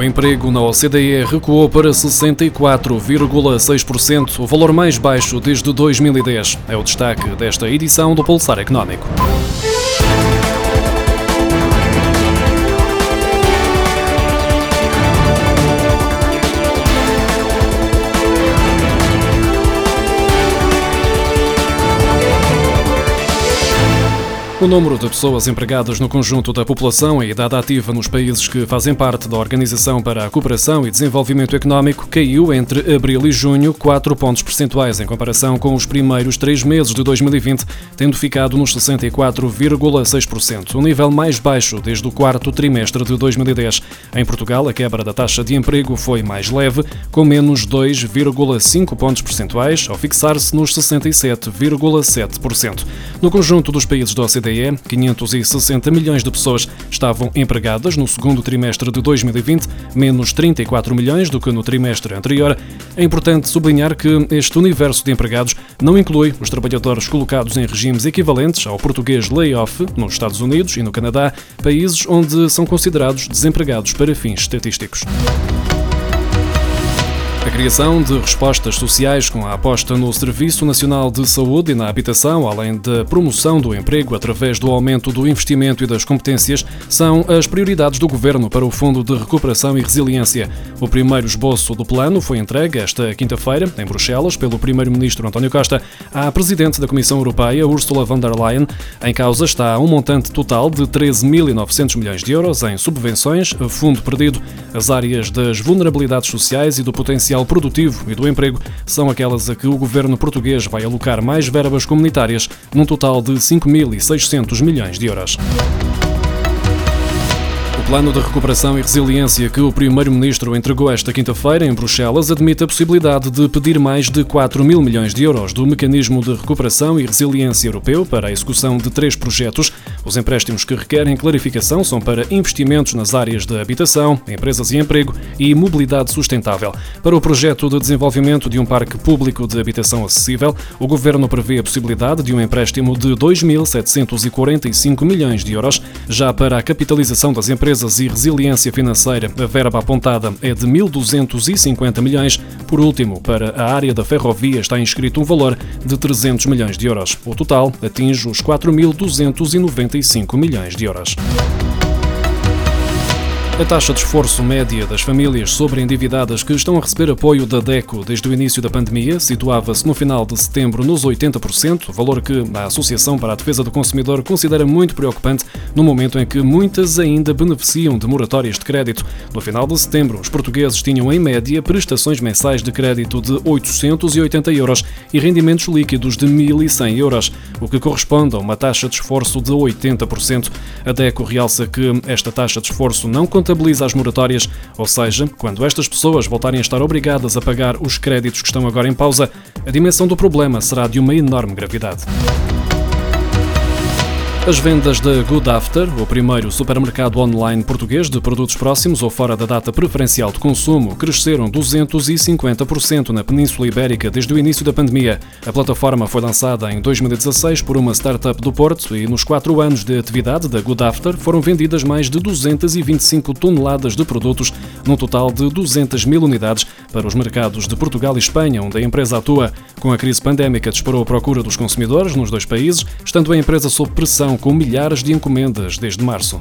O emprego na OCDE recuou para 64,6%, o valor mais baixo desde 2010. É o destaque desta edição do Pulsar Económico. O número de pessoas empregadas no conjunto da população e idade ativa nos países que fazem parte da Organização para a Cooperação e Desenvolvimento Económico caiu entre abril e junho 4 pontos percentuais em comparação com os primeiros três meses de 2020, tendo ficado nos 64,6%, o nível mais baixo desde o quarto trimestre de 2010. Em Portugal, a quebra da taxa de emprego foi mais leve, com menos 2,5 pontos percentuais, ao fixar-se nos 67,7%. No conjunto dos países da OCDE, OCDE, 560 milhões de pessoas estavam empregadas no segundo trimestre de 2020, menos 34 milhões do que no trimestre anterior. É importante sublinhar que este universo de empregados não inclui os trabalhadores colocados em regimes equivalentes ao português layoff nos Estados Unidos e no Canadá, países onde são considerados desempregados para fins estatísticos. A criação de respostas sociais com a aposta no Serviço Nacional de Saúde e na habitação, além da promoção do emprego através do aumento do investimento e das competências, são as prioridades do Governo para o Fundo de Recuperação e Resiliência. O primeiro esboço do plano foi entregue esta quinta-feira, em Bruxelas, pelo Primeiro-Ministro António Costa, à Presidente da Comissão Europeia, Ursula von der Leyen. Em causa está um montante total de 13.900 milhões de euros em subvenções, fundo perdido, as áreas das vulnerabilidades sociais e do potencial potencial produtivo e do emprego são aquelas a que o governo português vai alocar mais verbas comunitárias, num total de 5.600 milhões de euros plano de recuperação e resiliência que o Primeiro-Ministro entregou esta quinta-feira em Bruxelas admite a possibilidade de pedir mais de 4 mil milhões de euros do Mecanismo de Recuperação e Resiliência Europeu para a execução de três projetos. Os empréstimos que requerem clarificação são para investimentos nas áreas de habitação, empresas e emprego e mobilidade sustentável. Para o projeto de desenvolvimento de um parque público de habitação acessível, o Governo prevê a possibilidade de um empréstimo de 2.745 milhões de euros. Já para a capitalização das empresas, e resiliência financeira. A verba apontada é de 1.250 milhões. Por último, para a área da ferrovia está inscrito um valor de 300 milhões de euros. O total atinge os 4.295 milhões de euros. A taxa de esforço média das famílias sobreendividadas que estão a receber apoio da DECO desde o início da pandemia situava-se no final de setembro nos 80%, valor que a Associação para a Defesa do Consumidor considera muito preocupante no momento em que muitas ainda beneficiam de moratórias de crédito. No final de setembro, os portugueses tinham em média prestações mensais de crédito de 880 euros e rendimentos líquidos de 1.100 euros, o que corresponde a uma taxa de esforço de 80%. A DECO realça que esta taxa de esforço não conta contabiliza as moratórias, ou seja, quando estas pessoas voltarem a estar obrigadas a pagar os créditos que estão agora em pausa, a dimensão do problema será de uma enorme gravidade. As vendas da Good After, o primeiro supermercado online português de produtos próximos ou fora da data preferencial de consumo, cresceram 250% na Península Ibérica desde o início da pandemia. A plataforma foi lançada em 2016 por uma startup do Porto e nos quatro anos de atividade da Good After foram vendidas mais de 225 toneladas de produtos, num total de 200 mil unidades para os mercados de Portugal e Espanha, onde a empresa atua. Com a crise pandémica disparou a procura dos consumidores nos dois países, estando a empresa sob pressão com milhares de encomendas desde março.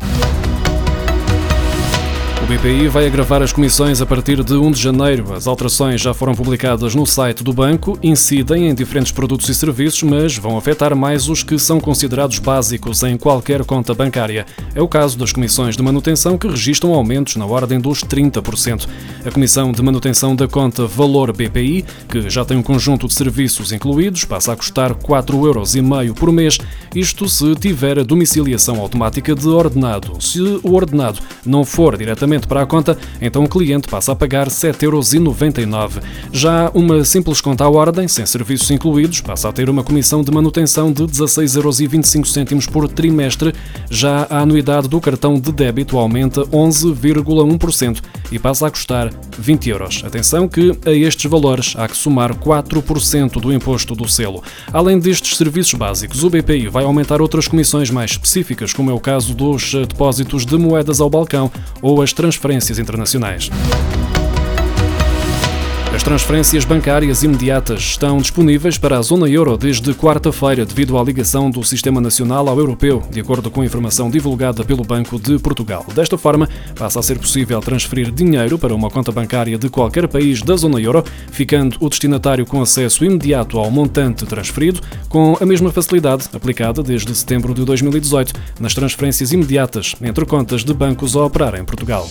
BPI vai agravar as comissões a partir de 1 de janeiro. As alterações já foram publicadas no site do banco, incidem em diferentes produtos e serviços, mas vão afetar mais os que são considerados básicos em qualquer conta bancária. É o caso das comissões de manutenção que registram aumentos na ordem dos 30%. A comissão de manutenção da conta Valor BPI, que já tem um conjunto de serviços incluídos, passa a custar 4,5 euros por mês, isto se tiver a domiciliação automática de ordenado. Se o ordenado não for diretamente para a conta, então o cliente passa a pagar 7,99€. Já uma simples conta à ordem, sem serviços incluídos, passa a ter uma comissão de manutenção de 16,25€ por trimestre. Já a anuidade do cartão de débito aumenta 11,1% e passa a custar 20 euros. Atenção que a estes valores há que somar 4% do imposto do selo. Além destes serviços básicos, o BPI vai aumentar outras comissões mais específicas, como é o caso dos depósitos de moedas ao balcão ou as transferências internacionais. As transferências bancárias imediatas estão disponíveis para a zona euro desde quarta-feira, devido à ligação do Sistema Nacional ao Europeu, de acordo com a informação divulgada pelo Banco de Portugal. Desta forma, passa a ser possível transferir dinheiro para uma conta bancária de qualquer país da zona euro, ficando o destinatário com acesso imediato ao montante transferido, com a mesma facilidade aplicada desde setembro de 2018 nas transferências imediatas entre contas de bancos a operar em Portugal.